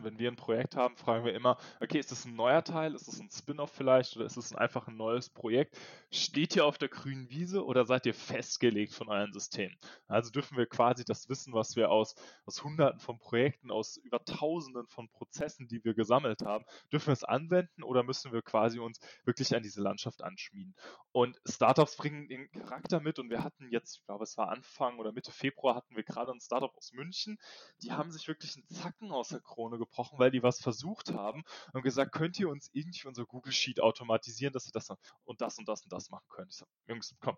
betrachten, wenn wir ein Projekt haben, fragen wir immer, okay, ist das ein neuer Teil, ist das ein Spin-off vielleicht oder ist es einfach ein neues Projekt? Steht ihr auf der grünen Wiese oder seid ihr festgelegt von euren Systemen? Also dürfen wir quasi das Wissen, was wir aus, aus Hunderten von Projekten, aus über Tausenden von Prozessen, die wir gesammelt haben, dürfen wir es anwenden oder müssen wir quasi uns wirklich an diese Landschaft anschmieden? Und Startups bringen den Charakter mit und wir hatten jetzt, ich glaube, es war Anfang oder Mitte Februar, hatten wir gerade ein Startup aus München, die haben sich wirklich einen Zacken aus der Krone gebrochen, weil die was versucht haben und gesagt, könnt ihr uns irgendwie unser Google Sheet automatisieren, dass ihr das und das und das und das machen könnt. Ich sag, Jungs, komm,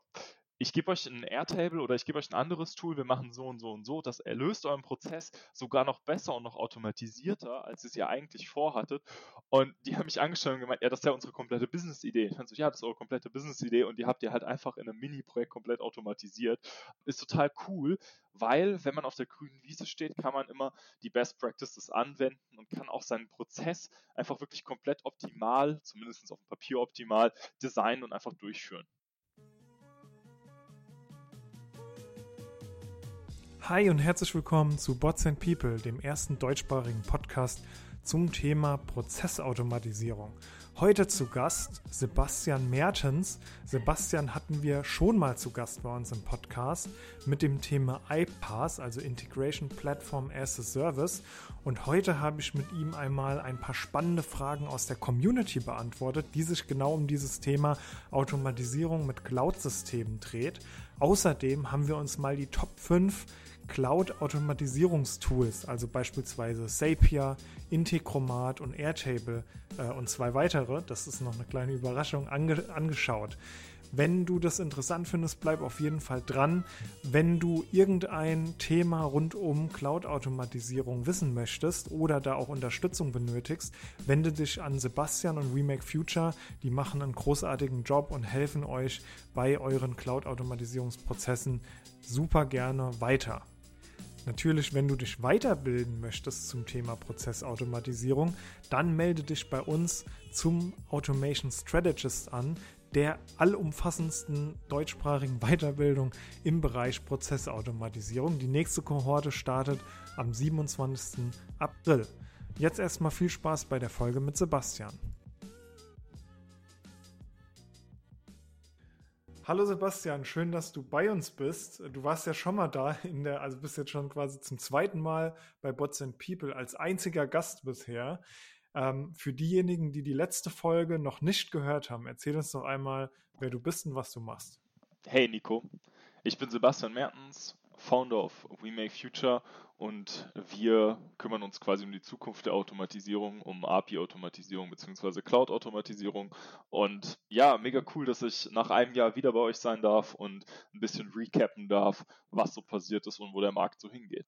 ich gebe euch ein Airtable oder ich gebe euch ein anderes Tool, wir machen so und so und so, das erlöst euren Prozess sogar noch besser und noch automatisierter, als es ihr eigentlich vorhattet. Und die haben mich angeschaut und gemeint, ja, das ist ja unsere komplette Business-Idee. Ich so, ja, das ist eure komplette Business-Idee und die habt ihr halt einfach in einem Mini-Projekt komplett automatisiert. Ist total cool, weil wenn man auf der grünen Wiese steht, kann man immer die Best Practices anwenden und kann auch seinen Prozess einfach wirklich komplett optimal, zumindest auf dem Papier optimal, designen und einfach durchführen. Hi und herzlich willkommen zu Bots and People, dem ersten deutschsprachigen Podcast zum Thema Prozessautomatisierung. Heute zu Gast Sebastian Mertens. Sebastian hatten wir schon mal zu Gast bei uns im Podcast mit dem Thema iPaaS, also Integration Platform as a Service. Und heute habe ich mit ihm einmal ein paar spannende Fragen aus der Community beantwortet, die sich genau um dieses Thema Automatisierung mit Cloud-Systemen dreht. Außerdem haben wir uns mal die Top 5 Cloud-Automatisierungstools, also beispielsweise Zapier, Integromat und Airtable äh, und zwei weitere, das ist noch eine kleine Überraschung, ange angeschaut. Wenn du das interessant findest, bleib auf jeden Fall dran. Wenn du irgendein Thema rund um Cloud-Automatisierung wissen möchtest oder da auch Unterstützung benötigst, wende dich an Sebastian und Remake Future. Die machen einen großartigen Job und helfen euch bei euren Cloud-Automatisierungsprozessen super gerne weiter. Natürlich, wenn du dich weiterbilden möchtest zum Thema Prozessautomatisierung, dann melde dich bei uns zum Automation Strategist an, der allumfassendsten deutschsprachigen Weiterbildung im Bereich Prozessautomatisierung. Die nächste Kohorte startet am 27. April. Jetzt erstmal viel Spaß bei der Folge mit Sebastian. Hallo Sebastian, schön, dass du bei uns bist. Du warst ja schon mal da in der, also bist jetzt schon quasi zum zweiten Mal bei Bots and People als einziger Gast bisher. Ähm, für diejenigen, die die letzte Folge noch nicht gehört haben, erzähl uns doch einmal, wer du bist und was du machst. Hey Nico, ich bin Sebastian Mertens, Founder of We Make Future und wir kümmern uns quasi um die Zukunft der Automatisierung, um API-Automatisierung bzw. Cloud-Automatisierung. Und ja, mega cool, dass ich nach einem Jahr wieder bei euch sein darf und ein bisschen recappen darf, was so passiert ist und wo der Markt so hingeht.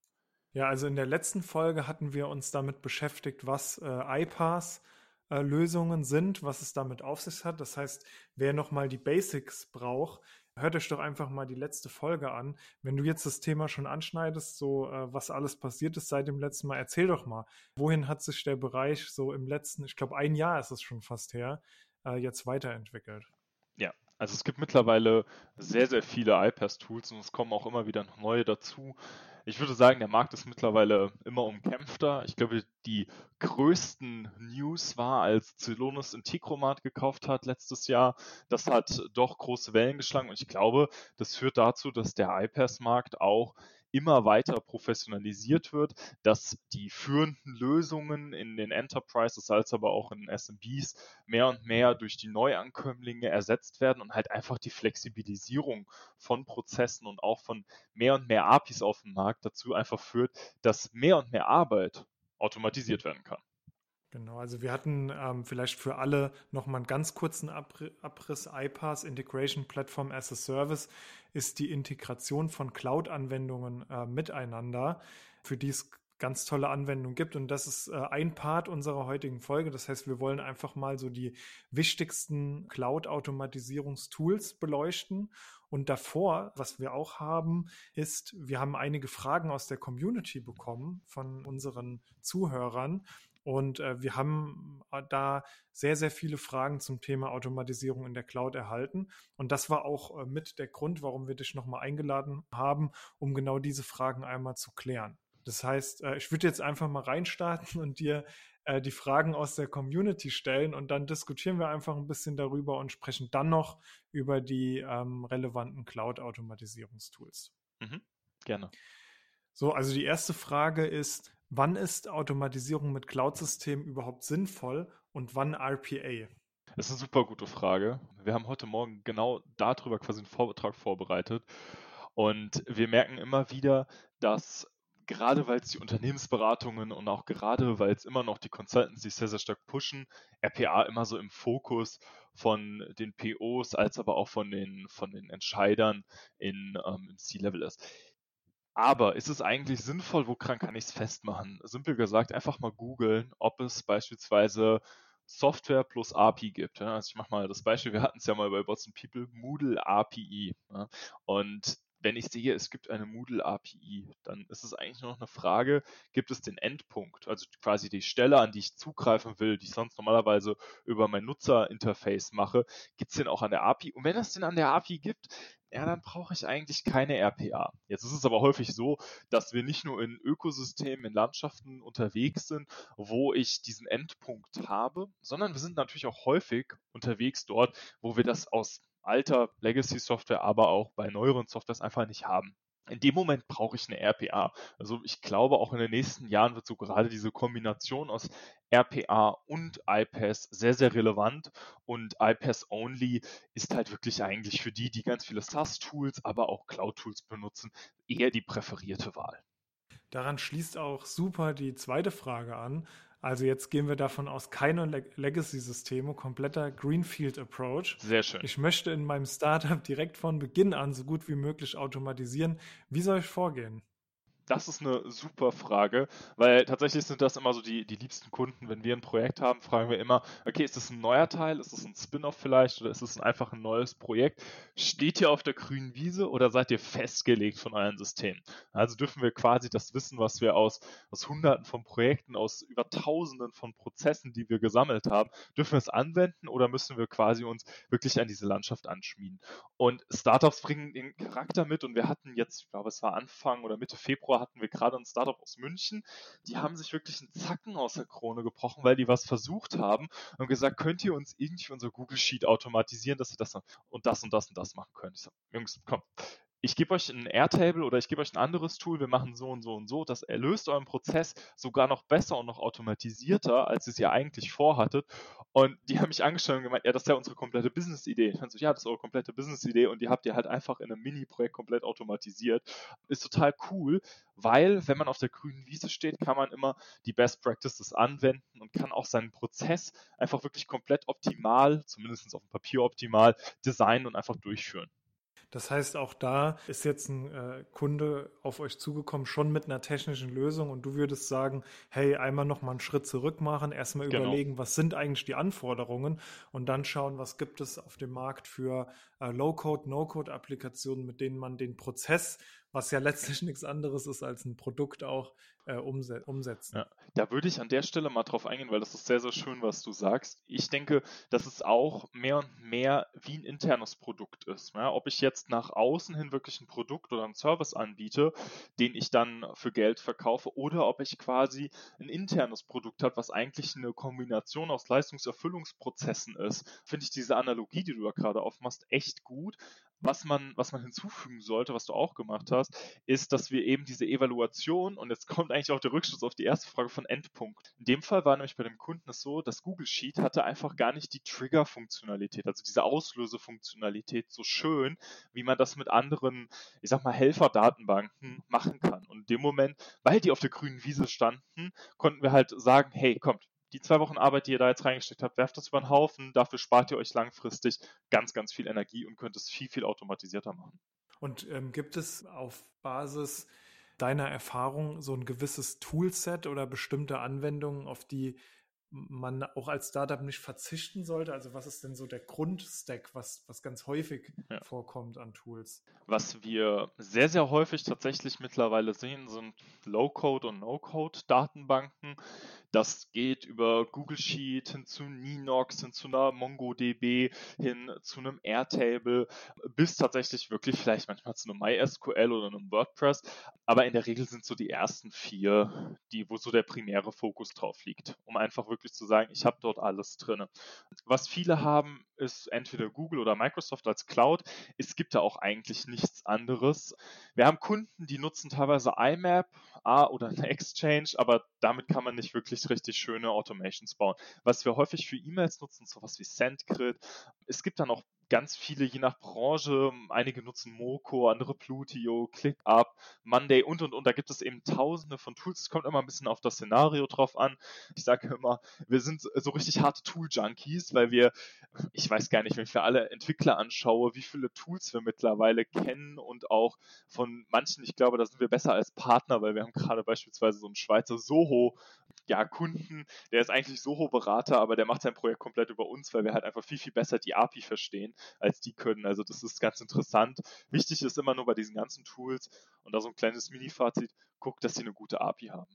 Ja, also in der letzten Folge hatten wir uns damit beschäftigt, was äh, iPaaS äh, Lösungen sind, was es damit auf sich hat. Das heißt, wer nochmal die Basics braucht, hört euch doch einfach mal die letzte Folge an. Wenn du jetzt das Thema schon anschneidest, so äh, was alles passiert ist seit dem letzten Mal, erzähl doch mal, wohin hat sich der Bereich so im letzten, ich glaube ein Jahr ist es schon fast her, äh, jetzt weiterentwickelt? Also es gibt mittlerweile sehr, sehr viele iPass-Tools und es kommen auch immer wieder neue dazu. Ich würde sagen, der Markt ist mittlerweile immer umkämpfter. Ich glaube, die größten News war, als Celonis Integromat gekauft hat letztes Jahr. Das hat doch große Wellen geschlagen und ich glaube, das führt dazu, dass der iPass-Markt auch immer weiter professionalisiert wird, dass die führenden Lösungen in den Enterprises als aber auch in SMBs mehr und mehr durch die Neuankömmlinge ersetzt werden und halt einfach die Flexibilisierung von Prozessen und auch von mehr und mehr APIs auf dem Markt dazu einfach führt, dass mehr und mehr Arbeit automatisiert werden kann. Genau, also wir hatten ähm, vielleicht für alle nochmal einen ganz kurzen Abriss. iPaaS Integration Platform as a Service ist die Integration von Cloud-Anwendungen äh, miteinander, für die es ganz tolle Anwendungen gibt. Und das ist äh, ein Part unserer heutigen Folge. Das heißt, wir wollen einfach mal so die wichtigsten Cloud-Automatisierungstools beleuchten. Und davor, was wir auch haben, ist, wir haben einige Fragen aus der Community bekommen von unseren Zuhörern. Und äh, wir haben äh, da sehr, sehr viele Fragen zum Thema Automatisierung in der Cloud erhalten. Und das war auch äh, mit der Grund, warum wir dich nochmal eingeladen haben, um genau diese Fragen einmal zu klären. Das heißt, äh, ich würde jetzt einfach mal reinstarten und dir äh, die Fragen aus der Community stellen und dann diskutieren wir einfach ein bisschen darüber und sprechen dann noch über die ähm, relevanten Cloud-Automatisierungstools. Mhm. Gerne. So, also die erste Frage ist, wann ist Automatisierung mit Cloud-Systemen überhaupt sinnvoll und wann RPA? Das ist eine super gute Frage. Wir haben heute Morgen genau darüber quasi einen Vortrag vorbereitet. Und wir merken immer wieder, dass gerade weil es die Unternehmensberatungen und auch gerade weil es immer noch die Consultants sich sehr, sehr stark pushen, RPA immer so im Fokus von den POs als aber auch von den, von den Entscheidern in, ähm, im C-Level ist. Aber ist es eigentlich sinnvoll, woran kann ich es festmachen? Simpel gesagt, einfach mal googeln, ob es beispielsweise Software plus API gibt. Also ich mache mal das Beispiel, wir hatten es ja mal bei Bots and People, Moodle API. Und wenn ich sehe, es gibt eine Moodle API, dann ist es eigentlich nur noch eine Frage, gibt es den Endpunkt, also quasi die Stelle, an die ich zugreifen will, die ich sonst normalerweise über mein Nutzerinterface mache, gibt es den auch an der API? Und wenn es den an der API gibt, ja, dann brauche ich eigentlich keine RPA. Jetzt ist es aber häufig so, dass wir nicht nur in Ökosystemen, in Landschaften unterwegs sind, wo ich diesen Endpunkt habe, sondern wir sind natürlich auch häufig unterwegs dort, wo wir das aus alter Legacy-Software, aber auch bei neueren Softwares einfach nicht haben. In dem Moment brauche ich eine RPA. Also ich glaube, auch in den nächsten Jahren wird so gerade diese Kombination aus RPA und iPaaS sehr, sehr relevant. Und iPaaS Only ist halt wirklich eigentlich für die, die ganz viele SaaS-Tools, aber auch Cloud-Tools benutzen, eher die präferierte Wahl. Daran schließt auch super die zweite Frage an. Also jetzt gehen wir davon aus, keine Legacy-Systeme, kompletter Greenfield-Approach. Sehr schön. Ich möchte in meinem Startup direkt von Beginn an so gut wie möglich automatisieren. Wie soll ich vorgehen? Das ist eine super Frage, weil tatsächlich sind das immer so die, die liebsten Kunden. Wenn wir ein Projekt haben, fragen wir immer, okay, ist das ein neuer Teil, ist das ein Spin-off vielleicht oder ist es einfach ein neues Projekt? Steht ihr auf der grünen Wiese oder seid ihr festgelegt von euren Systemen? Also dürfen wir quasi das Wissen, was wir aus, aus Hunderten von Projekten, aus über Tausenden von Prozessen, die wir gesammelt haben, dürfen wir es anwenden oder müssen wir quasi uns wirklich an diese Landschaft anschmieden? Und Startups bringen den Charakter mit und wir hatten jetzt, ich glaube, es war Anfang oder Mitte Februar, Februar hatten wir gerade ein Startup aus München, die haben sich wirklich einen Zacken aus der Krone gebrochen, weil die was versucht haben und gesagt, könnt ihr uns irgendwie unser Google Sheet automatisieren, dass ihr das und das und das und das machen könnt. Ich sag, Jungs, komm, ich gebe euch ein Airtable oder ich gebe euch ein anderes Tool, wir machen so und so und so, das erlöst euren Prozess sogar noch besser und noch automatisierter, als ihr es ja eigentlich vorhattet. Und die haben mich angeschaut und gemeint, ja, das ist ja unsere komplette Business-Idee. Ich so, ja, das ist eure komplette Business-Idee und die habt ihr halt einfach in einem Mini-Projekt komplett automatisiert. Ist total cool, weil wenn man auf der grünen Wiese steht, kann man immer die Best Practices anwenden und kann auch seinen Prozess einfach wirklich komplett optimal, zumindest auf dem Papier optimal, designen und einfach durchführen. Das heißt, auch da ist jetzt ein äh, Kunde auf euch zugekommen, schon mit einer technischen Lösung und du würdest sagen, hey, einmal noch mal einen Schritt zurück machen, erstmal genau. überlegen, was sind eigentlich die Anforderungen und dann schauen, was gibt es auf dem Markt für äh, Low-Code, No-Code-Applikationen, mit denen man den Prozess was ja letztlich nichts anderes ist als ein Produkt auch äh, umse umsetzen. Ja, da würde ich an der Stelle mal drauf eingehen, weil das ist sehr, sehr schön, was du sagst. Ich denke, dass es auch mehr und mehr wie ein internes Produkt ist. Ja, ob ich jetzt nach außen hin wirklich ein Produkt oder einen Service anbiete, den ich dann für Geld verkaufe, oder ob ich quasi ein internes Produkt habe, was eigentlich eine Kombination aus Leistungserfüllungsprozessen ist, finde ich diese Analogie, die du da gerade aufmachst, echt gut, was man, was man hinzufügen sollte, was du auch gemacht hast, ist, dass wir eben diese Evaluation, und jetzt kommt eigentlich auch der Rückschluss auf die erste Frage von Endpunkt. In dem Fall war nämlich bei dem Kunden es so, dass Google Sheet hatte einfach gar nicht die Trigger-Funktionalität, also diese Auslösefunktionalität so schön, wie man das mit anderen, ich sag mal, Helferdatenbanken machen kann. Und in dem Moment, weil die auf der grünen Wiese standen, konnten wir halt sagen, hey, kommt, die zwei Wochen Arbeit, die ihr da jetzt reingesteckt habt, werft das über den Haufen. Dafür spart ihr euch langfristig ganz, ganz viel Energie und könnt es viel, viel automatisierter machen. Und ähm, gibt es auf Basis deiner Erfahrung so ein gewisses Toolset oder bestimmte Anwendungen, auf die man auch als Startup nicht verzichten sollte? Also was ist denn so der Grundstack, was, was ganz häufig ja. vorkommt an Tools? Was wir sehr, sehr häufig tatsächlich mittlerweile sehen, sind Low-Code und No-Code-Datenbanken, Das geht über Google Sheet hin zu Ninox, hin zu einer MongoDB, hin zu einem Airtable, bis tatsächlich wirklich vielleicht manchmal zu einem MySQL oder einem WordPress. Aber in der Regel sind so die ersten vier, die, wo so der primäre Fokus drauf liegt, um einfach wirklich zu sagen, ich habe dort alles drin. Was viele haben, ist entweder Google oder Microsoft als Cloud. Es gibt da auch eigentlich nichts anderes. Wir haben Kunden, die nutzen teilweise IMAP A oder eine Exchange, aber damit kann man nicht wirklich richtig schöne Automations bauen. Was wir häufig für E-Mails nutzen, sowas wie SendGrid. Es gibt dann auch ganz viele, je nach Branche. Einige nutzen Moco, andere Plutio, ClickUp, Monday und und und. Da gibt es eben tausende von Tools. Es kommt immer ein bisschen auf das Szenario drauf an. Ich sage immer, wir sind so richtig harte Tool-Junkies, weil wir, ich weiß gar nicht, wenn ich für alle Entwickler anschaue, wie viele Tools wir mittlerweile kennen und auch von manchen, ich glaube, da sind wir besser als Partner, weil wir haben gerade beispielsweise so einen Schweizer Soho ja, Kunden, der ist eigentlich Soho-Berater, aber der macht sein Projekt komplett über uns, weil wir halt einfach viel, viel besser die API verstehen, als die können. Also das ist ganz interessant. Wichtig ist immer nur bei diesen ganzen Tools und da so ein kleines Mini-Fazit, guckt, dass sie eine gute API haben.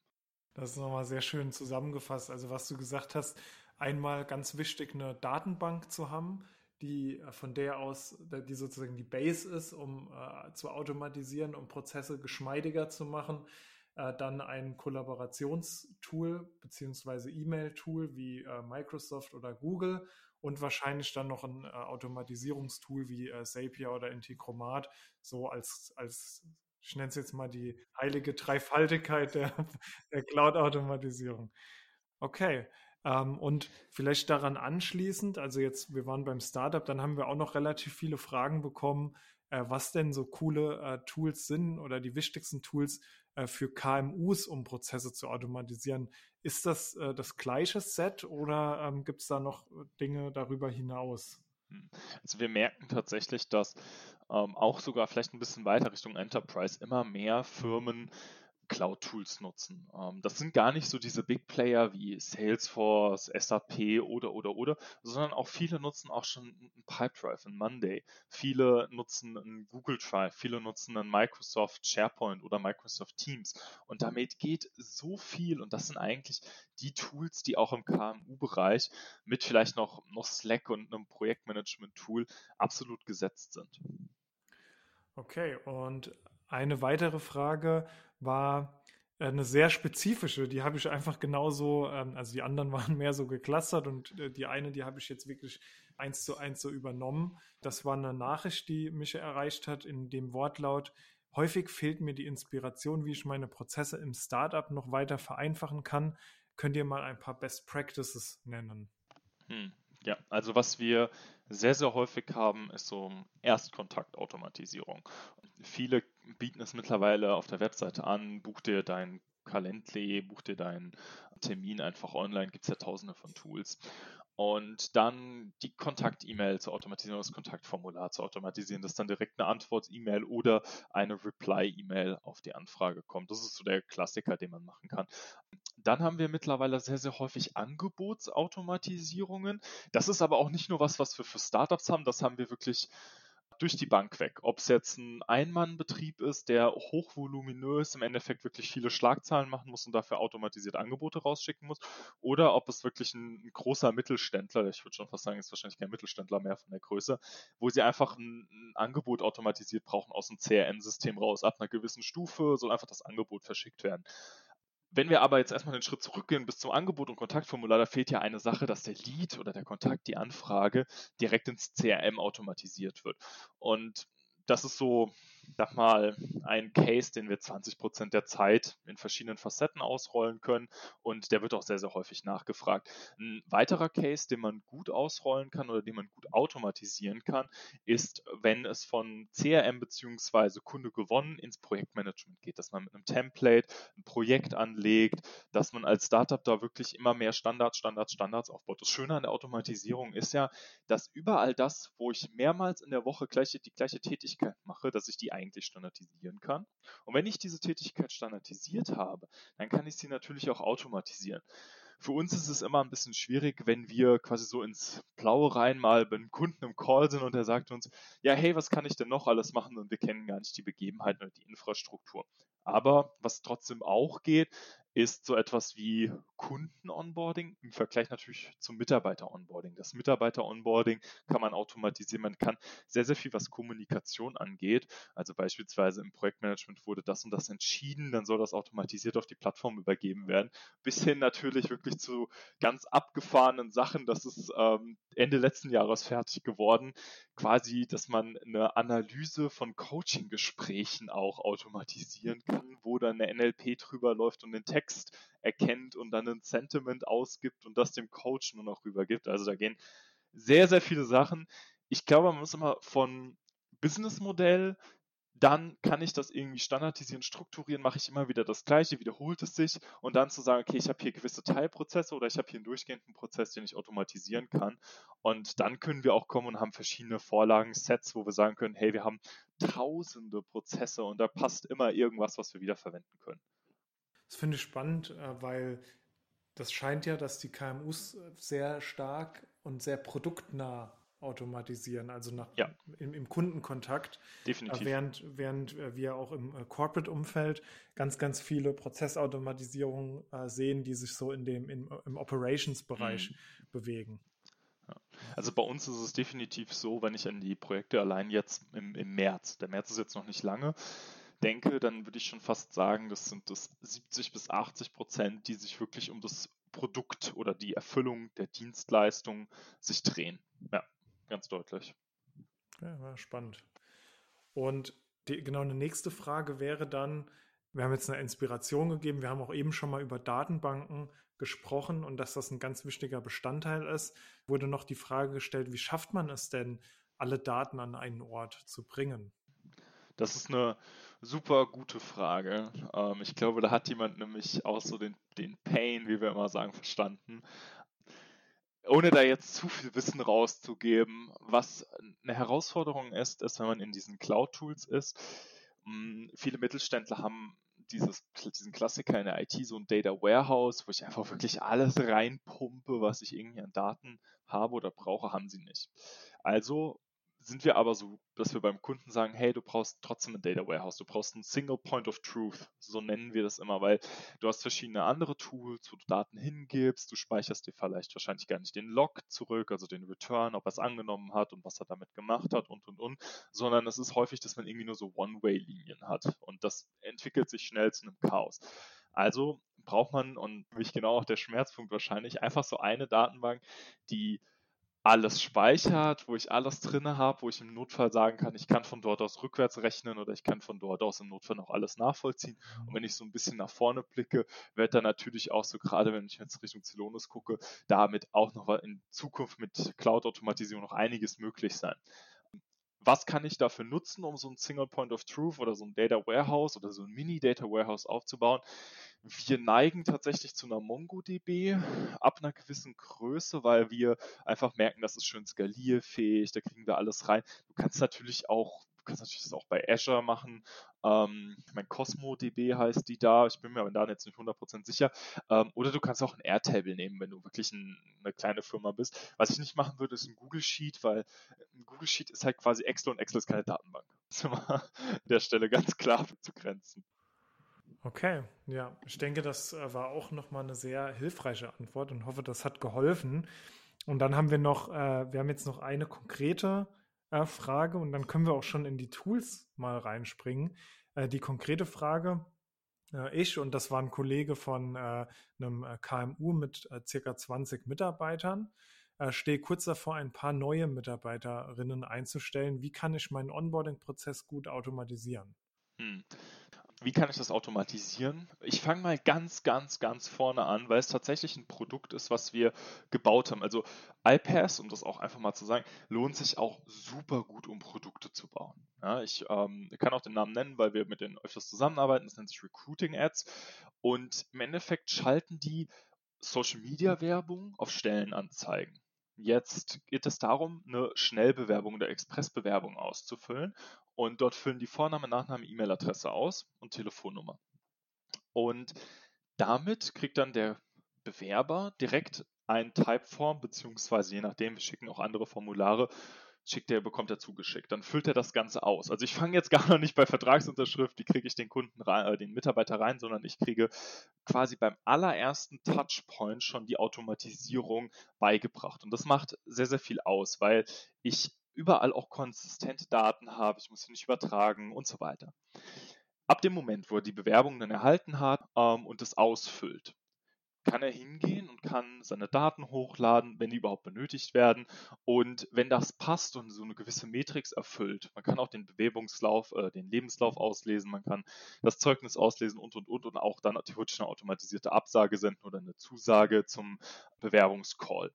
Das ist nochmal sehr schön zusammengefasst. Also was du gesagt hast, einmal ganz wichtig, eine Datenbank zu haben, die äh, von der aus, die sozusagen die Base ist, um äh, zu automatisieren, um Prozesse geschmeidiger zu machen äh, dann ein Kollaborationstool beziehungsweise E-Mail-Tool wie äh, Microsoft oder Google und wahrscheinlich dann noch ein äh, Automatisierungstool wie äh, Zapier oder Integromat, so als, als ich nenne es jetzt mal die heilige Dreifaltigkeit der, der Cloud-Automatisierung. Okay. Ähm, und vielleicht daran anschließend, also jetzt, wir waren beim Startup, dann haben wir auch noch relativ viele Fragen bekommen, äh, was denn so coole äh, Tools sind oder die wichtigsten Tools äh, für KMUs, um Prozesse zu automatisieren. Ist das äh, das gleiche Set oder ähm, gibt es da noch Dinge darüber hinaus? Hm. Also wir merken tatsächlich, dass ähm, auch sogar vielleicht ein bisschen weiter Richtung Enterprise immer mehr Firmen Cloud-Tools nutzen. Ähm, das sind gar nicht so diese Big Player wie Salesforce, SAP oder oder oder, sondern auch viele nutzen auch schon einen Pipedrive, einen Monday. Viele nutzen einen Google Drive, viele nutzen einen Microsoft SharePoint oder Microsoft Teams. Und damit geht so viel und das sind eigentlich die Tools, die auch im KMU-Bereich mit vielleicht noch, noch Slack und einem Projektmanagement-Tool absolut gesetzt sind. Okay, und eine weitere Frage war äh, eine sehr spezifische, die habe ich einfach genauso, ähm, also die anderen waren mehr so geclustert und äh, die eine, die habe ich jetzt wirklich eins zu eins so übernommen. Das war eine Nachricht, die mich erreicht hat in dem Wortlaut, häufig fehlt mir die Inspiration, wie ich meine Prozesse im Startup noch weiter vereinfachen kann. Könnt ihr mal ein paar Best Practices nennen? Hm. Ja, also was wir sehr, sehr häufig haben, ist so Erstkontaktautomatisierung. Viele bieten es mittlerweile auf der Webseite an, buch dir dein Calendly, buch dir deinen Termin einfach online, gibt es ja tausende von Tools. Und dann die Kontakt-E-Mail zu automatisieren, das Kontaktformular zu automatisieren, dass dann direkt eine Antwort-E-Mail oder eine Reply-E-Mail auf die Anfrage kommt. Das ist so der Klassiker, den man machen kann. Dann haben wir mittlerweile sehr, sehr häufig Angebotsautomatisierungen. Das ist aber auch nicht nur was, was wir für Startups haben, das haben wir wirklich durch die Bank weg. Ob es jetzt ein Einmannbetrieb ist, der hochvoluminös im Endeffekt wirklich viele Schlagzahlen machen muss und dafür automatisiert Angebote rausschicken muss, oder ob es wirklich ein, ein großer Mittelständler, ich würde schon fast sagen, ist wahrscheinlich kein Mittelständler mehr von der Größe, wo sie einfach ein, ein Angebot automatisiert brauchen aus dem CRM-System raus. Ab einer gewissen Stufe soll einfach das Angebot verschickt werden. Wenn wir aber jetzt erstmal einen Schritt zurückgehen bis zum Angebot und Kontaktformular, da fehlt ja eine Sache, dass der Lead oder der Kontakt, die Anfrage direkt ins CRM automatisiert wird. Und das ist so sag mal, ein Case, den wir 20 Prozent der Zeit in verschiedenen Facetten ausrollen können und der wird auch sehr, sehr häufig nachgefragt. Ein weiterer Case, den man gut ausrollen kann oder den man gut automatisieren kann, ist, wenn es von CRM bzw. Kunde gewonnen ins Projektmanagement geht, dass man mit einem Template ein Projekt anlegt, dass man als Startup da wirklich immer mehr Standards, Standards, Standards aufbaut. Das Schöne an der Automatisierung ist ja, dass überall das, wo ich mehrmals in der Woche gleiche, die gleiche Tätigkeit mache, dass ich die eigentlich standardisieren kann. Und wenn ich diese Tätigkeit standardisiert habe, dann kann ich sie natürlich auch automatisieren. Für uns ist es immer ein bisschen schwierig, wenn wir quasi so ins Blaue rein mal beim Kunden im Call sind und der sagt uns, ja, hey, was kann ich denn noch alles machen? Und wir kennen gar nicht die Begebenheiten oder die Infrastruktur. Aber was trotzdem auch geht, ist so etwas wie Kunden-Onboarding im Vergleich natürlich zum Mitarbeiter-Onboarding. Das Mitarbeiter-Onboarding kann man automatisieren. Man kann sehr, sehr viel, was Kommunikation angeht. Also beispielsweise im Projektmanagement wurde das und das entschieden, dann soll das automatisiert auf die Plattform übergeben werden. Bis hin natürlich wirklich zu ganz abgefahrenen Sachen. Das ist ähm, Ende letzten Jahres fertig geworden. Quasi, dass man eine Analyse von Coaching-Gesprächen auch automatisieren kann, wo dann eine NLP drüber läuft und den Text erkennt und dann ein Sentiment ausgibt und das dem Coach nur noch rübergibt. Also da gehen sehr, sehr viele Sachen. Ich glaube, man muss immer von Businessmodell, dann kann ich das irgendwie standardisieren, strukturieren, mache ich immer wieder das Gleiche, wiederholt es sich und dann zu sagen, okay, ich habe hier gewisse Teilprozesse oder ich habe hier einen durchgehenden Prozess, den ich automatisieren kann. Und dann können wir auch kommen und haben verschiedene Vorlagen, Sets, wo wir sagen können, hey, wir haben tausende Prozesse und da passt immer irgendwas, was wir wiederverwenden können. Das finde ich spannend, äh, weil das scheint ja, dass die KMUs sehr stark und sehr produktnah automatisieren, also nach, ja. im, im, Kundenkontakt. Definitiv. Während, während wir auch im äh, Corporate-Umfeld ganz, ganz viele Prozessautomatisierungen äh, sehen, die sich so in dem, in, im Operations-Bereich mhm. bewegen. Also bei uns ist es definitiv so, wenn ich an die Projekte allein jetzt im, im März, der März ist jetzt noch nicht lange, denke, dann würde ich schon fast sagen, das sind das 70 bis 80 Prozent, die sich wirklich um das Produkt oder die Erfüllung der Dienstleistung sich drehen. Ja, ganz deutlich. Ja, war spannend. Und die, genau eine nächste Frage wäre dann, wir haben jetzt eine Inspiration gegeben, wir haben auch eben schon mal über Datenbanken gesprochen und dass das ein ganz wichtiger Bestandteil ist, wurde noch die Frage gestellt, wie schafft man es denn, alle Daten an einen Ort zu bringen? Das ist eine super gute Frage. Ähm, ich glaube, da hat jemand nämlich auch so den, den Pain, wie wir immer sagen, verstanden. Ohne da jetzt zu viel Wissen rauszugeben, was eine Herausforderung ist, ist, wenn man in diesen Cloud-Tools ist. Hm, viele Mittelständler haben dieses, diesen Klassiker in der IT, so ein Data Warehouse, wo ich einfach wirklich alles reinpumpe, was ich irgendwie an Daten habe oder brauche, haben sie nicht. Also sind wir aber so, dass wir beim Kunden sagen, hey, du brauchst trotzdem ein Data Warehouse, du brauchst ein Single Point of Truth, so nennen wir das immer, weil du hast verschiedene andere Tools, wo du Daten hingibst, du speicherst dir vielleicht wahrscheinlich gar nicht den Log zurück, also den Return, ob er es angenommen hat und was er damit gemacht hat und und und, sondern es ist häufig, dass man irgendwie nur so One-Way-Linien hat und das entwickelt sich schnell zu einem Chaos. Also braucht man, und mich genau auch der Schmerzpunkt wahrscheinlich, einfach so eine Datenbank, die alles speichert, wo ich alles drin habe, wo ich im Notfall sagen kann, ich kann von dort aus rückwärts rechnen oder ich kann von dort aus im Notfall noch alles nachvollziehen. Und wenn ich so ein bisschen nach vorne blicke, wird dann natürlich auch so, gerade wenn ich jetzt Richtung Celonis gucke, damit auch noch in Zukunft mit Cloud-Automatisierung noch einiges möglich sein was kann ich dafür nutzen, um so ein Single Point of Truth oder so ein Data Warehouse oder so ein Mini-Data Warehouse aufzubauen? Wir neigen tatsächlich zu einer MongoDB ab einer gewissen Größe, weil wir einfach merken, das ist schön skalierfähig, da kriegen wir alles rein. Du kannst natürlich auch kannst natürlich das auch bei Azure machen. Ähm, mein Cosmo DB heißt die da. Ich bin mir aber da jetzt nicht 100% sicher. Ähm, oder du kannst auch ein Airtable nehmen, wenn du wirklich ein, eine kleine Firma bist. Was ich nicht machen würde, ist ein Google Sheet, weil ein Google Sheet ist halt quasi Excel und Excel ist keine Datenbank. Das ist immer an der Stelle ganz klar zu grenzen. Okay, ja, ich denke, das äh, war auch nochmal eine sehr hilfreiche Antwort und hoffe, das hat geholfen. Und dann haben wir noch, äh, wir haben jetzt noch eine konkrete äh, Frage und dann können wir auch schon in die Tools mal reinspringen. Äh, die konkrete Frage, äh, ich und das war ein Kollege von äh, einem äh, KMU mit circa 20 Mitarbeitern, stehe kurz davor, ein paar neue Mitarbeiterinnen einzustellen. Wie kann ich meinen Onboarding-Prozess gut automatisieren? Hm. Wie kann ich das automatisieren? Ich fange mal ganz, ganz, ganz vorne an, weil es tatsächlich ein Produkt ist, was wir gebaut haben. Also iPass, um das auch einfach mal zu sagen, lohnt sich auch super gut, um Produkte zu bauen. Ja, ich ähm, kann auch den Namen nennen, weil wir mit denen öfters zusammenarbeiten. Das nennt sich Recruiting Ads. Und im Endeffekt schalten die Social Media Werbung auf Stellenanzeigen. Jetzt geht es darum, eine Schnellbewerbung oder Expressbewerbung auszufüllen. Und dort füllen die Vorname, Nachname, E-Mail-Adresse aus und Telefonnummer. Und damit kriegt dann der Bewerber direkt ein Typeform, beziehungsweise je nachdem, wir schicken auch andere Formulare, schickt er, bekommt er zugeschickt. Dann füllt er das Ganze aus. Also ich fange jetzt gar noch nicht bei Vertragsunterschrift, wie kriege ich den Kunden rein, äh, den Mitarbeiter rein, sondern ich kriege quasi beim allerersten Touchpoint schon die Automatisierung beigebracht. Und das macht sehr, sehr viel aus, weil ich überall auch konsistente Daten habe, ich muss sie nicht übertragen und so weiter. Ab dem Moment, wo er die Bewerbung dann erhalten hat ähm, und es ausfüllt, kann er hingehen und kann seine Daten hochladen, wenn die überhaupt benötigt werden. Und wenn das passt und so eine gewisse Matrix erfüllt, man kann auch den Bewerbungslauf, äh, den Lebenslauf auslesen, man kann das Zeugnis auslesen und und und und auch dann theoretisch eine automatisierte Absage senden oder eine Zusage zum Bewerbungscall.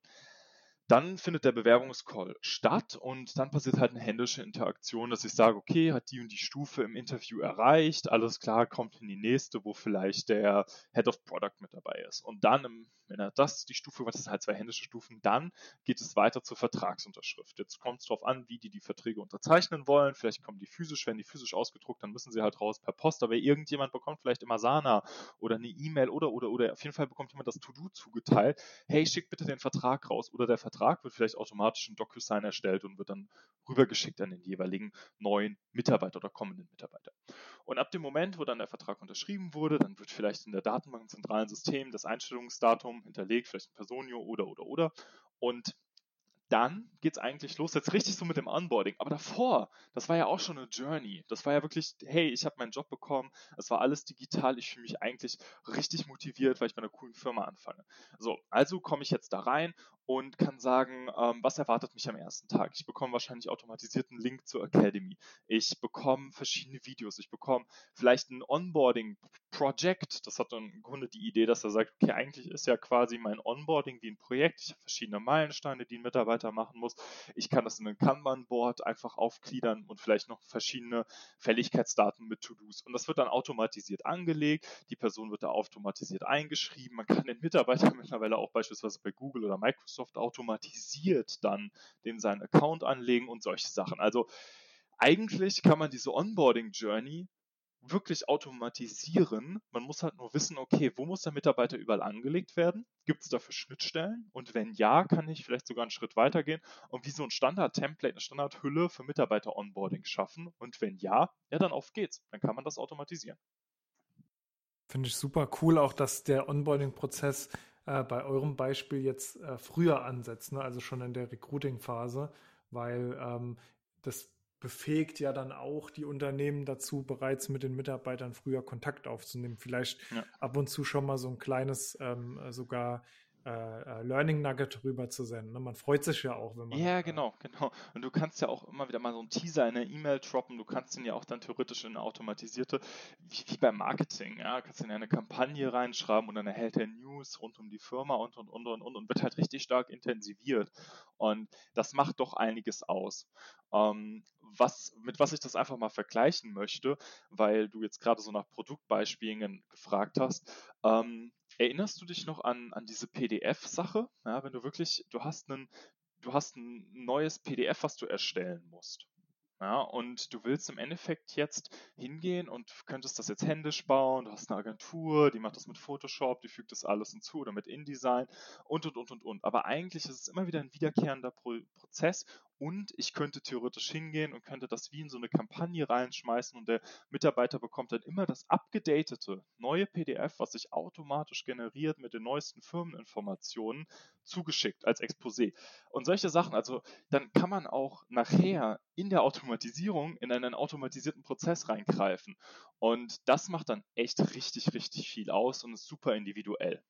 Dann findet der Bewerbungscall statt und dann passiert halt eine händische Interaktion, dass ich sage, okay, hat die und die Stufe im Interview erreicht, alles klar, kommt in die nächste, wo vielleicht der Head of Product mit dabei ist. Und dann, wenn er das, die Stufe, das sind halt zwei händische Stufen, dann geht es weiter zur Vertragsunterschrift. Jetzt kommt es darauf an, wie die die Verträge unterzeichnen wollen. Vielleicht kommen die physisch, werden die physisch ausgedruckt, dann müssen sie halt raus per Post, aber irgendjemand bekommt vielleicht immer Sana oder eine E-Mail oder, oder, oder auf jeden Fall bekommt jemand das To-Do zugeteilt. Hey, schick bitte den Vertrag raus oder der Vertrag Vertrag wird vielleicht automatisch ein DocuSign erstellt und wird dann rübergeschickt an den jeweiligen neuen Mitarbeiter oder kommenden Mitarbeiter. Und ab dem Moment, wo dann der Vertrag unterschrieben wurde, dann wird vielleicht in der Datenbank im zentralen System das Einstellungsdatum hinterlegt, vielleicht ein Personio oder oder oder. Und dann geht es eigentlich los, jetzt richtig so mit dem Onboarding. Aber davor, das war ja auch schon eine Journey. Das war ja wirklich, hey, ich habe meinen Job bekommen, es war alles digital, ich fühle mich eigentlich richtig motiviert, weil ich bei einer coolen Firma anfange. So, also komme ich jetzt da rein und kann sagen, ähm, was erwartet mich am ersten Tag. Ich bekomme wahrscheinlich automatisierten Link zur Academy. Ich bekomme verschiedene Videos. Ich bekomme vielleicht ein Onboarding-Project. Das hat dann im Grunde die Idee, dass er sagt, okay, eigentlich ist ja quasi mein Onboarding wie ein Projekt. Ich habe verschiedene Meilensteine, die ein Mitarbeiter machen muss. Ich kann das in ein Kanban-Board einfach aufgliedern und vielleicht noch verschiedene Fälligkeitsdaten mit To-Dos. Und das wird dann automatisiert angelegt. Die Person wird da automatisiert eingeschrieben. Man kann den Mitarbeiter mittlerweile auch beispielsweise bei Google oder Microsoft Microsoft automatisiert dann den seinen Account anlegen und solche Sachen. Also eigentlich kann man diese Onboarding Journey wirklich automatisieren. Man muss halt nur wissen, okay, wo muss der Mitarbeiter überall angelegt werden? Gibt es dafür Schnittstellen? Und wenn ja, kann ich vielleicht sogar einen Schritt weitergehen und wie so ein Standard-Template, eine Standardhülle für Mitarbeiter-Onboarding schaffen? Und wenn ja, ja, dann auf geht's. Dann kann man das automatisieren. Finde ich super cool, auch dass der Onboarding-Prozess äh, bei eurem Beispiel jetzt äh, früher ansetzt, ne? also schon in der Recruiting-Phase, weil ähm, das befähigt ja dann auch die Unternehmen dazu, bereits mit den Mitarbeitern früher Kontakt aufzunehmen. Vielleicht ja. ab und zu schon mal so ein kleines, ähm, sogar äh, äh, Learning Nugget rüber zu senden. Ne? Man freut sich ja auch, wenn man. Ja, genau, genau. Und du kannst ja auch immer wieder mal so einen Teaser in eine E-Mail droppen. Du kannst den ja auch dann theoretisch in eine automatisierte, wie, wie beim Marketing, ja, du kannst in eine Kampagne reinschreiben und dann erhält er News rund um die Firma und und und und und und wird halt richtig stark intensiviert. Und das macht doch einiges aus. Ähm, was, mit was ich das einfach mal vergleichen möchte, weil du jetzt gerade so nach Produktbeispielen gefragt hast. Ähm, erinnerst du dich noch an, an diese PDF-Sache? Ja, wenn du wirklich, du hast einen, du hast ein neues PDF, was du erstellen musst. Ja, und du willst im Endeffekt jetzt hingehen und könntest das jetzt händisch bauen. Du hast eine Agentur, die macht das mit Photoshop, die fügt das alles hinzu oder mit InDesign und und und und und. Aber eigentlich ist es immer wieder ein wiederkehrender Pro Prozess und ich könnte theoretisch hingehen und könnte das wie in so eine Kampagne reinschmeißen und der Mitarbeiter bekommt dann immer das abgedatete neue PDF, was sich automatisch generiert mit den neuesten Firmeninformationen zugeschickt als Exposé. Und solche Sachen, also dann kann man auch nachher in der Automatisierung in einen automatisierten Prozess reingreifen. Und das macht dann echt richtig, richtig viel aus und ist super individuell.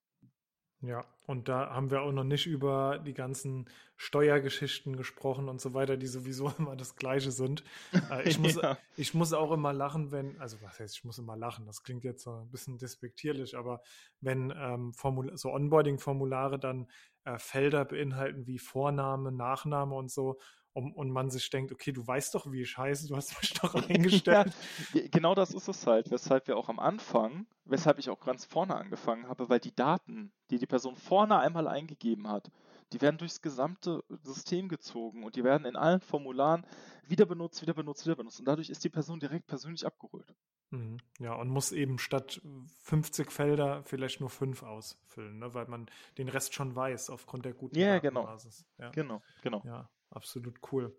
Ja, und da haben wir auch noch nicht über die ganzen Steuergeschichten gesprochen und so weiter, die sowieso immer das Gleiche sind. Äh, ich, muss, ja. ich muss auch immer lachen, wenn, also was heißt, ich muss immer lachen, das klingt jetzt so ein bisschen despektierlich, aber wenn ähm, Formula so Onboarding-Formulare dann äh, Felder beinhalten wie Vorname, Nachname und so und, und man sich denkt, okay, du weißt doch, wie ich heiße, du hast mich doch eingestellt. ja, genau das ist es halt, weshalb wir auch am Anfang, weshalb ich auch ganz vorne angefangen habe, weil die Daten, die die Person vorne einmal eingegeben hat, die werden durchs gesamte System gezogen und die werden in allen Formularen wieder benutzt, wieder benutzt, wieder benutzt. Und dadurch ist die Person direkt persönlich abgeholt. Mhm. Ja, und muss eben statt 50 Felder vielleicht nur fünf ausfüllen, ne? weil man den Rest schon weiß aufgrund der guten ja, genau. Basis. Ja, genau, genau. Ja, absolut cool.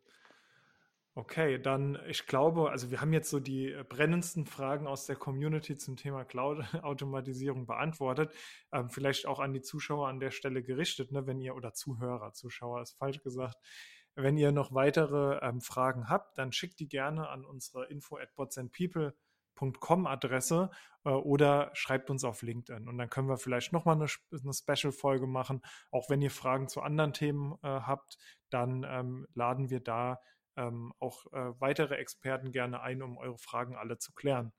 Okay, dann ich glaube, also wir haben jetzt so die äh, brennendsten Fragen aus der Community zum Thema Cloud-Automatisierung beantwortet. Ähm, vielleicht auch an die Zuschauer an der Stelle gerichtet, ne, wenn ihr, oder Zuhörer, Zuschauer ist falsch gesagt. Wenn ihr noch weitere ähm, Fragen habt, dann schickt die gerne an unsere info at botsandpeople.com Adresse äh, oder schreibt uns auf LinkedIn und dann können wir vielleicht nochmal eine, eine Special-Folge machen. Auch wenn ihr Fragen zu anderen Themen äh, habt, dann ähm, laden wir da ähm, auch äh, weitere Experten gerne ein, um eure Fragen alle zu klären.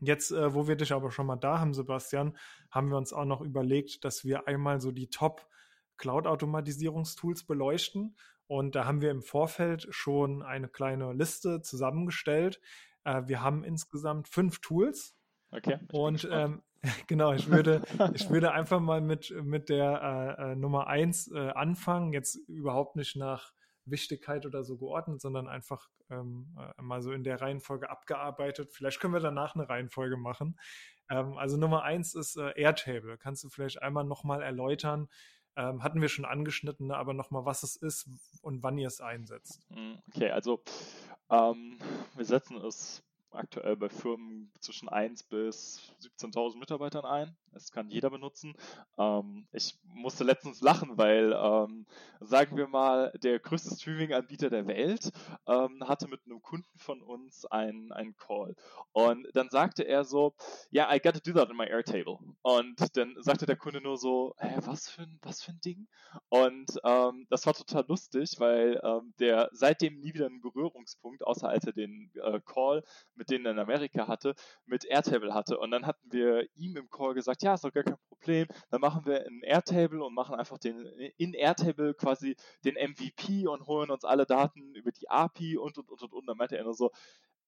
Jetzt, äh, wo wir dich aber schon mal da haben, Sebastian, haben wir uns auch noch überlegt, dass wir einmal so die Top Cloud-Automatisierungstools beleuchten. Und da haben wir im Vorfeld schon eine kleine Liste zusammengestellt. Äh, wir haben insgesamt fünf Tools. Okay. Und ähm, genau, ich würde, ich würde einfach mal mit, mit der äh, äh, Nummer eins äh, anfangen. Jetzt überhaupt nicht nach Wichtigkeit oder so geordnet, sondern einfach ähm, äh, mal so in der Reihenfolge abgearbeitet. Vielleicht können wir danach eine Reihenfolge machen. Ähm, also Nummer eins ist äh, Airtable. Kannst du vielleicht einmal nochmal erläutern? Ähm, hatten wir schon angeschnitten, ne, aber nochmal, was es ist und wann ihr es einsetzt. Hm, okay, also ähm, wir setzen es aktuell bei Firmen zwischen 1 bis 17.000 Mitarbeitern ein. Es kann jeder benutzen. Ähm, ich musste letztens lachen, weil, ähm, sagen wir mal, der größte Streaming-Anbieter der Welt ähm, hatte mit einem Kunden von uns einen, einen Call. Und dann sagte er so, ja, yeah, I got to do that in my Airtable. Und dann sagte der Kunde nur so, hä, was für ein, was für ein Ding? Und ähm, das war total lustig, weil ähm, der seitdem nie wieder einen Berührungspunkt, außer als er den äh, Call mit denen in Amerika hatte, mit Airtable hatte. Und dann hatten wir ihm im Call gesagt, ja, ist doch gar kein Problem. Dann machen wir ein Airtable und machen einfach den in Airtable quasi den MVP und holen uns alle Daten über die API und und und und und. Dann meinte er nur so,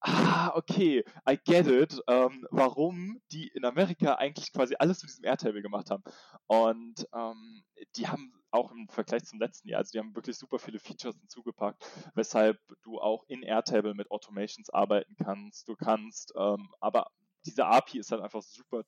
ah, okay, I get it, ähm, warum die in Amerika eigentlich quasi alles mit diesem Airtable gemacht haben. Und ähm, die haben auch im Vergleich zum letzten Jahr, also die haben wirklich super viele Features hinzugepackt, weshalb du auch in Airtable mit Automations arbeiten kannst. Du kannst, ähm, aber diese API ist halt einfach super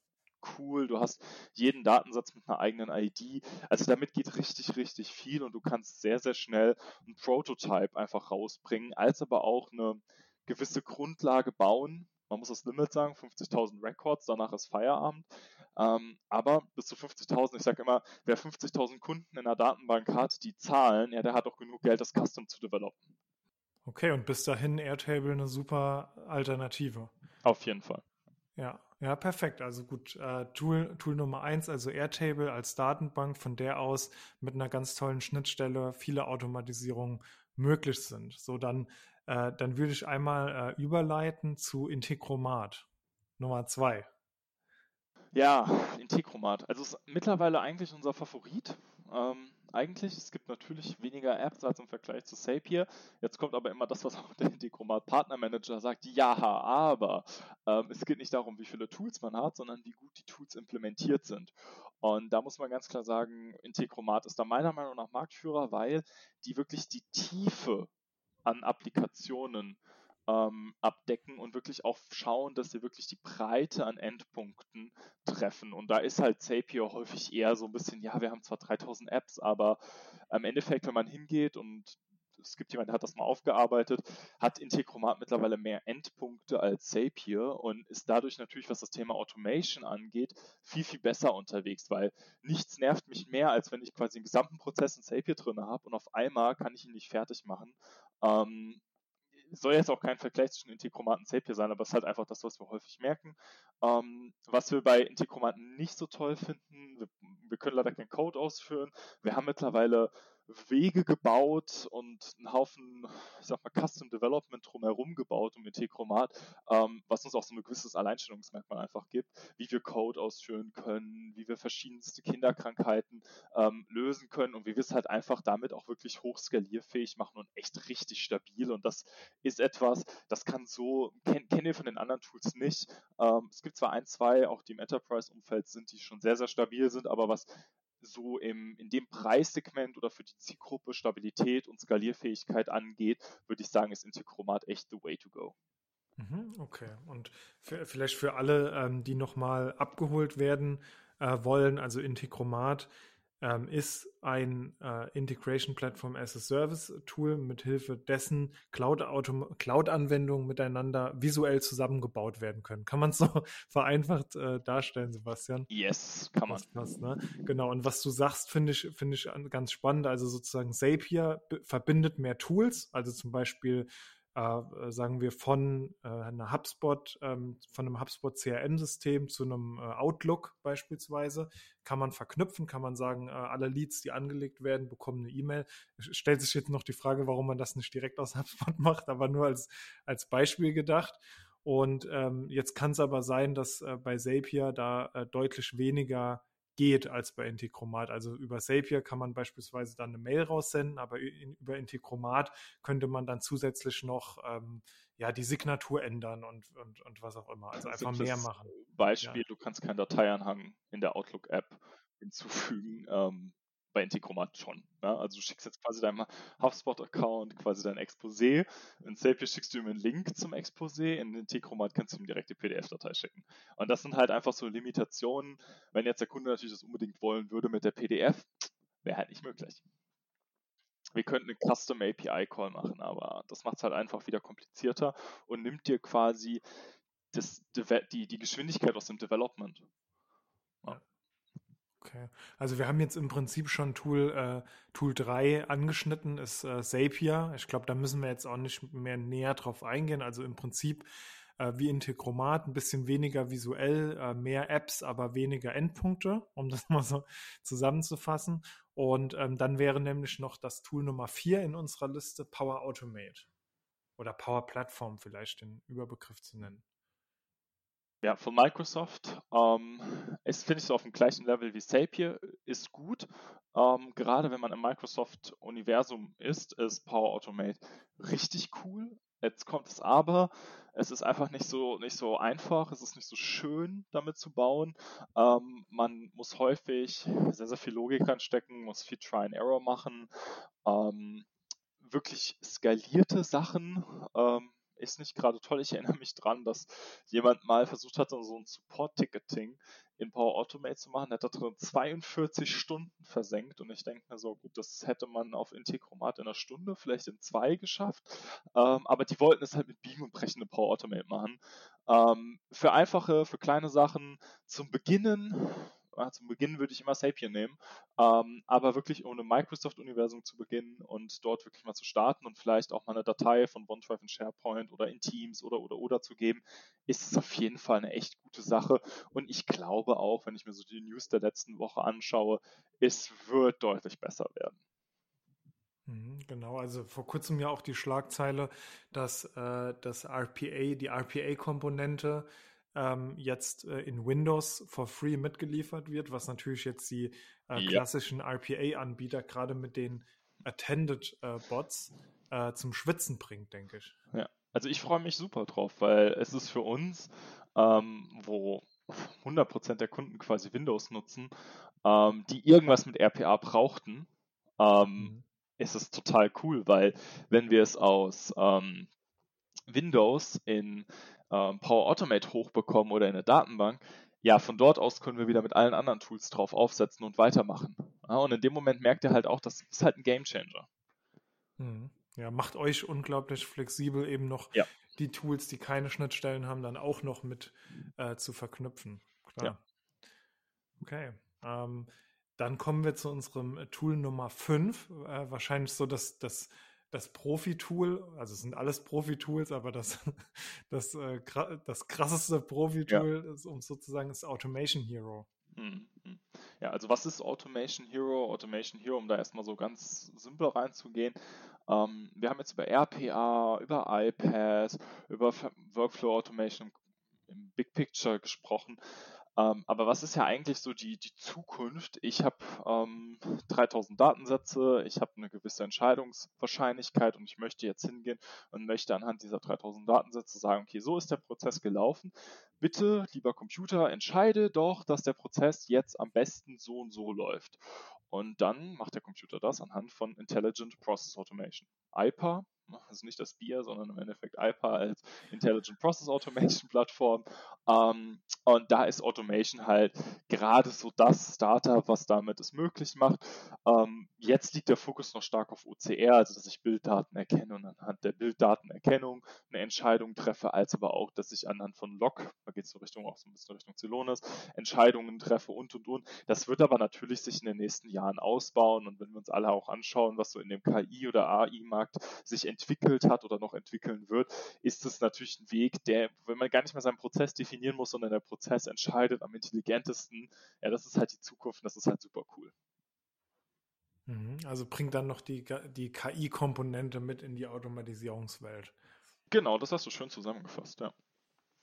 cool. Du hast jeden Datensatz mit einer eigenen ID. Also damit geht richtig, richtig viel und du kannst sehr, sehr schnell ein Prototype einfach rausbringen, als aber auch eine gewisse Grundlage bauen. Man muss das Limit sagen, 50.000 Records, danach ist Feierabend. Ähm, aber bis zu 50.000, ich sage immer, wer 50.000 Kunden in der Datenbank hat, die zahlen, ja, der hat auch genug Geld, das Custom zu developen. Okay, und bis dahin Airtable eine super Alternative. Auf jeden Fall. Ja, ja, perfekt. Also gut, äh, Tool, Tool Nummer eins, also Airtable als Datenbank, von der aus mit einer ganz tollen Schnittstelle viele Automatisierungen möglich sind. So, dann, äh, dann würde ich einmal äh, überleiten zu Integromat. Nummer zwei. Ja, Integromat. Also ist mittlerweile eigentlich unser Favorit. Ähm, eigentlich. Es gibt natürlich weniger Apps als im Vergleich zu Zapier. Jetzt kommt aber immer das, was auch der Integromat Partnermanager sagt. Ja, aber ähm, es geht nicht darum, wie viele Tools man hat, sondern wie gut die Tools implementiert sind. Und da muss man ganz klar sagen, Integromat ist da meiner Meinung nach Marktführer, weil die wirklich die Tiefe an Applikationen ähm, abdecken und wirklich auch schauen, dass sie wirklich die Breite an Endpunkten treffen. Und da ist halt Zapier häufig eher so ein bisschen, ja, wir haben zwar 3000 Apps, aber im Endeffekt, wenn man hingeht und es gibt jemanden, der hat das mal aufgearbeitet, hat Integromat mittlerweile mehr Endpunkte als Zapier und ist dadurch natürlich, was das Thema Automation angeht, viel, viel besser unterwegs, weil nichts nervt mich mehr, als wenn ich quasi den gesamten Prozess in Zapier drin habe und auf einmal kann ich ihn nicht fertig machen. Ähm, soll jetzt auch kein Vergleich zwischen Integromaten und Zapier sein, aber es ist halt einfach das, was wir häufig merken. Ähm, was wir bei Integromaten nicht so toll finden, wir, wir können leider keinen Code ausführen. Wir haben mittlerweile Wege gebaut und einen Haufen, ich sag mal, Custom Development drumherum gebaut um Integromat, ähm, was uns auch so ein gewisses Alleinstellungsmerkmal einfach gibt, wie wir Code ausführen können, wie wir verschiedenste Kinderkrankheiten ähm, lösen können und wie wir es halt einfach damit auch wirklich hochskalierfähig machen und echt richtig stabil. Und das ist etwas, das kann so, kenn, kennen wir von den anderen Tools nicht. Ähm, es gibt zwar ein, zwei, auch die im Enterprise-Umfeld sind, die schon sehr, sehr stabil sind, aber was so im, in dem Preissegment oder für die Zielgruppe Stabilität und Skalierfähigkeit angeht, würde ich sagen, ist Integromat echt the way to go. Mhm, okay, und für, vielleicht für alle, ähm, die nochmal abgeholt werden äh, wollen, also Integromat ähm, ist ein äh, Integration Platform as a Service Tool, mit Hilfe dessen Cloud-Anwendungen Cloud miteinander visuell zusammengebaut werden können. Kann man es so vereinfacht äh, darstellen, Sebastian? Yes, kann man. Passt, ne? Genau, und was du sagst, finde ich, finde ich ganz spannend. Also sozusagen Zapier verbindet mehr Tools, also zum Beispiel äh, sagen wir, von äh, einer HubSpot, ähm, von einem HubSpot CRM-System zu einem äh, Outlook beispielsweise, kann man verknüpfen, kann man sagen, äh, alle Leads, die angelegt werden, bekommen eine E-Mail. Stellt sich jetzt noch die Frage, warum man das nicht direkt aus HubSpot macht, aber nur als, als Beispiel gedacht. Und ähm, jetzt kann es aber sein, dass äh, bei Zapier da äh, deutlich weniger geht als bei Integromat. Also über Zapier kann man beispielsweise dann eine Mail raussenden, aber in, über Integromat könnte man dann zusätzlich noch ähm, ja, die Signatur ändern und, und, und was auch immer. Also einfach mehr machen. Beispiel, ja. du kannst keinen Dateianhang in der Outlook-App hinzufügen. Ähm, bei Integromat schon. Ja? Also du schickst jetzt quasi deinem HubSpot-Account quasi dein Exposé. In Zapier schickst du ihm einen Link zum Exposé. In Integromat kannst du ihm direkt die PDF-Datei schicken. Und das sind halt einfach so Limitationen. Wenn jetzt der Kunde natürlich das unbedingt wollen würde mit der PDF, wäre halt nicht möglich. Wir könnten einen Custom API Call machen, aber das macht es halt einfach wieder komplizierter und nimmt dir quasi das, die, die Geschwindigkeit aus dem Development. Okay. Also wir haben jetzt im Prinzip schon Tool, äh, Tool 3 angeschnitten, ist äh, Zapier. Ich glaube, da müssen wir jetzt auch nicht mehr näher drauf eingehen. Also im Prinzip äh, wie Integromat, ein bisschen weniger visuell, äh, mehr Apps, aber weniger Endpunkte, um das mal so zusammenzufassen. Und ähm, dann wäre nämlich noch das Tool Nummer 4 in unserer Liste Power Automate. Oder Power Platform vielleicht den Überbegriff zu nennen. Ja, von Microsoft. Ähm, es finde ich so auf dem gleichen Level wie Zapier, ist gut. Ähm, gerade wenn man im Microsoft-Universum ist, ist Power Automate richtig cool. Jetzt kommt es aber, es ist einfach nicht so, nicht so einfach, es ist nicht so schön damit zu bauen. Ähm, man muss häufig sehr, sehr viel Logik reinstecken, muss viel Try and Error machen. Ähm, wirklich skalierte Sachen ähm, ist nicht gerade toll. Ich erinnere mich dran, dass jemand mal versucht hatte, so ein Support-Ticketing in Power Automate zu machen. Der hat da drin 42 Stunden versenkt und ich denke mir so, gut, das hätte man auf Integromat in einer Stunde, vielleicht in zwei geschafft. Ähm, aber die wollten es halt mit Biegen und Brechen in Power Automate machen. Ähm, für einfache, für kleine Sachen zum Beginnen zum Beginn würde ich immer Sapien nehmen, ähm, aber wirklich ohne Microsoft-Universum zu beginnen und dort wirklich mal zu starten und vielleicht auch mal eine Datei von OneDrive in SharePoint oder in Teams oder oder oder zu geben, ist es auf jeden Fall eine echt gute Sache. Und ich glaube auch, wenn ich mir so die News der letzten Woche anschaue, es wird deutlich besser werden. Mhm, genau, also vor kurzem ja auch die Schlagzeile, dass äh, das RPA, die RPA-Komponente ähm, jetzt äh, in Windows for free mitgeliefert wird, was natürlich jetzt die äh, klassischen ja. RPA-Anbieter gerade mit den Attended-Bots äh, zum Schwitzen bringt, denke ich. Ja, also ich freue mich super drauf, weil es ist für uns, ähm, wo 100% der Kunden quasi Windows nutzen, ähm, die irgendwas mit RPA brauchten, ähm, mhm. ist es total cool, weil wenn wir es aus ähm, Windows in ähm, Power Automate hochbekommen oder in eine Datenbank, ja, von dort aus können wir wieder mit allen anderen Tools drauf aufsetzen und weitermachen. Ja, und in dem Moment merkt ihr halt auch, das ist halt ein Game Changer. Mhm. Ja, macht euch unglaublich flexibel, eben noch ja. die Tools, die keine Schnittstellen haben, dann auch noch mit äh, zu verknüpfen. Klar. Ja. Okay. Ähm, dann kommen wir zu unserem Tool Nummer 5. Äh, wahrscheinlich so das, das das Profi-Tool, also es sind alles Profi-Tools, aber das, das, äh, das krasseste Profi-Tool ja. ist, um sozusagen ist Automation Hero. Mhm. Ja, also was ist Automation Hero? Automation Hero, um da erstmal so ganz simpel reinzugehen. Ähm, wir haben jetzt über RPA, über iPad, über Workflow Automation im Big Picture gesprochen. Ähm, aber was ist ja eigentlich so die, die Zukunft? Ich habe ähm, 3000 Datensätze, ich habe eine gewisse Entscheidungswahrscheinlichkeit und ich möchte jetzt hingehen und möchte anhand dieser 3000 Datensätze sagen, okay, so ist der Prozess gelaufen. Bitte, lieber Computer, entscheide doch, dass der Prozess jetzt am besten so und so läuft. Und dann macht der Computer das anhand von Intelligent Process Automation. IPA also nicht das Bier, sondern im Endeffekt IPA als Intelligent Process Automation Plattform. Ähm, und da ist Automation halt gerade so das Startup, was damit es möglich macht. Ähm, jetzt liegt der Fokus noch stark auf OCR, also dass ich Bilddaten erkenne und anhand der Bilddatenerkennung eine Entscheidung treffe, als aber auch, dass ich anhand von Log, da geht es so Richtung auch so ein bisschen Richtung Celonis, Entscheidungen treffe und und und. Das wird aber natürlich sich in den nächsten Jahren ausbauen und wenn wir uns alle auch anschauen, was so in dem KI- oder AI-Markt sich entwickelt hat oder noch entwickeln wird, ist es natürlich ein Weg, der, wenn man gar nicht mehr seinen Prozess definieren muss, sondern der Prozess entscheidet am intelligentesten, ja, das ist halt die Zukunft und das ist halt super cool. Mhm, also bringt dann noch die, die KI-Komponente mit in die Automatisierungswelt. Genau, das hast du schön zusammengefasst, ja.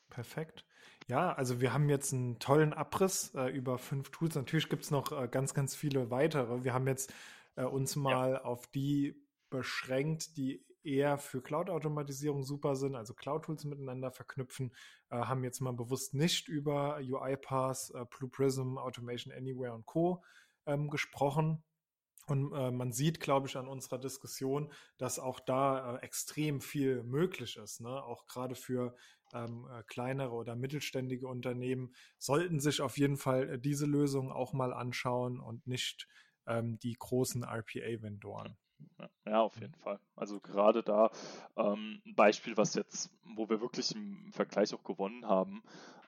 Perfekt. Ja, also wir haben jetzt einen tollen Abriss äh, über fünf Tools. Natürlich gibt es noch äh, ganz, ganz viele weitere. Wir haben jetzt äh, uns mal ja. auf die beschränkt, die eher für Cloud-Automatisierung super sind, also Cloud-Tools miteinander verknüpfen, äh, haben jetzt mal bewusst nicht über UiPath, äh, Blue Prism, Automation Anywhere und Co. Ähm, gesprochen. Und äh, man sieht, glaube ich, an unserer Diskussion, dass auch da äh, extrem viel möglich ist. Ne? Auch gerade für ähm, äh, kleinere oder mittelständige Unternehmen sollten sich auf jeden Fall äh, diese Lösung auch mal anschauen und nicht ähm, die großen RPA-Vendoren. Ja, auf jeden Fall. Also gerade da ähm, ein Beispiel, was jetzt, wo wir wirklich im Vergleich auch gewonnen haben.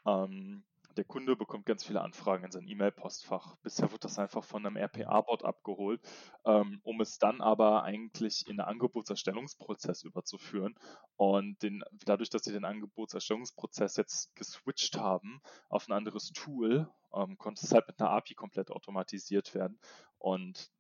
Ähm, der Kunde bekommt ganz viele Anfragen in sein E-Mail-Postfach. Bisher wird das einfach von einem RPA-Bot abgeholt, ähm, um es dann aber eigentlich in den Angebotserstellungsprozess überzuführen. Und den, dadurch, dass sie den Angebotserstellungsprozess jetzt geswitcht haben auf ein anderes Tool, ähm, konnte es halt mit einer API komplett automatisiert werden. Und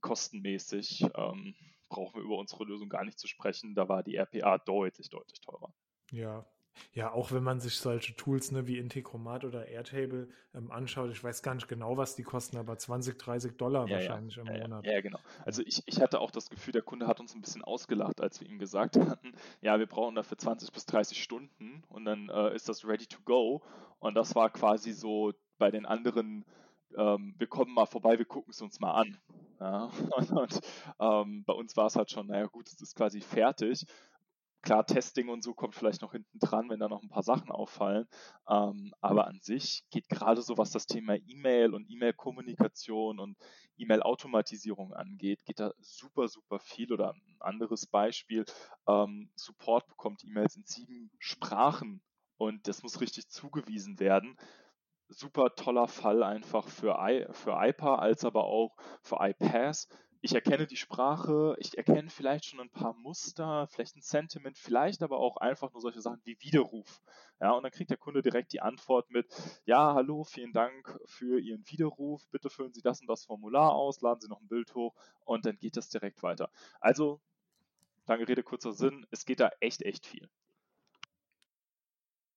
kostenmäßig ähm, brauchen wir über unsere Lösung gar nicht zu sprechen. Da war die RPA deutlich, deutlich teurer. Ja, ja, auch wenn man sich solche Tools ne, wie Integromat oder Airtable ähm, anschaut, ich weiß gar nicht genau, was die kosten, aber 20, 30 Dollar ja, wahrscheinlich ja, im ja, Monat. Ja, genau. Also ich, ich hatte auch das Gefühl, der Kunde hat uns ein bisschen ausgelacht, als wir ihm gesagt hatten, ja, wir brauchen dafür 20 bis 30 Stunden und dann äh, ist das ready to go. Und das war quasi so bei den anderen ähm, wir kommen mal vorbei, wir gucken es uns mal an. Ja? Und, und ähm, bei uns war es halt schon, naja gut, es ist quasi fertig. Klar, Testing und so kommt vielleicht noch hinten dran, wenn da noch ein paar Sachen auffallen. Ähm, aber an sich geht gerade so, was das Thema E-Mail und E-Mail-Kommunikation und E-Mail-Automatisierung angeht, geht da super, super viel. Oder ein anderes Beispiel, ähm, Support bekommt E-Mails in sieben Sprachen und das muss richtig zugewiesen werden super toller Fall einfach für, I, für IPA als aber auch für iPass. Ich erkenne die Sprache, ich erkenne vielleicht schon ein paar Muster, vielleicht ein Sentiment, vielleicht aber auch einfach nur solche Sachen wie Widerruf. Ja, und dann kriegt der Kunde direkt die Antwort mit, ja, hallo, vielen Dank für Ihren Widerruf, bitte füllen Sie das und das Formular aus, laden Sie noch ein Bild hoch und dann geht das direkt weiter. Also, lange Rede, kurzer Sinn, es geht da echt, echt viel.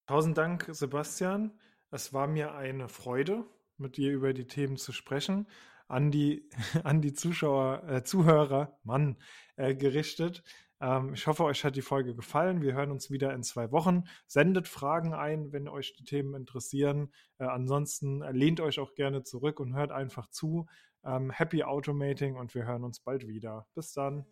Tausend Dank, Sebastian. Es war mir eine Freude, mit dir über die Themen zu sprechen. An die, an die Zuschauer, äh, Zuhörer, Mann, äh, gerichtet. Ähm, ich hoffe, euch hat die Folge gefallen. Wir hören uns wieder in zwei Wochen. Sendet Fragen ein, wenn euch die Themen interessieren. Äh, ansonsten lehnt euch auch gerne zurück und hört einfach zu. Ähm, happy Automating und wir hören uns bald wieder. Bis dann.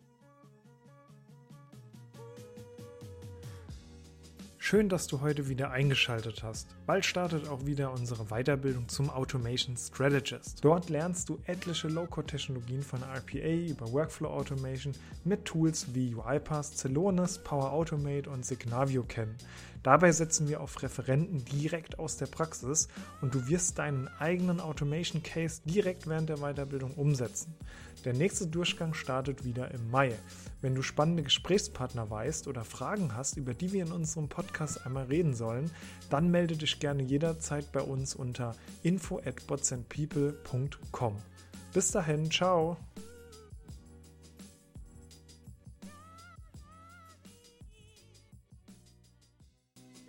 Schön, dass du heute wieder eingeschaltet hast. Bald startet auch wieder unsere Weiterbildung zum Automation Strategist. Dort lernst du etliche Low-Code-Technologien von RPA über Workflow Automation mit Tools wie UiPath, Celonis, Power Automate und Signavio kennen. Dabei setzen wir auf Referenten direkt aus der Praxis und du wirst deinen eigenen Automation Case direkt während der Weiterbildung umsetzen. Der nächste Durchgang startet wieder im Mai. Wenn du spannende Gesprächspartner weißt oder Fragen hast, über die wir in unserem Podcast einmal reden sollen, dann melde dich gerne jederzeit bei uns unter info at Bis dahin, ciao!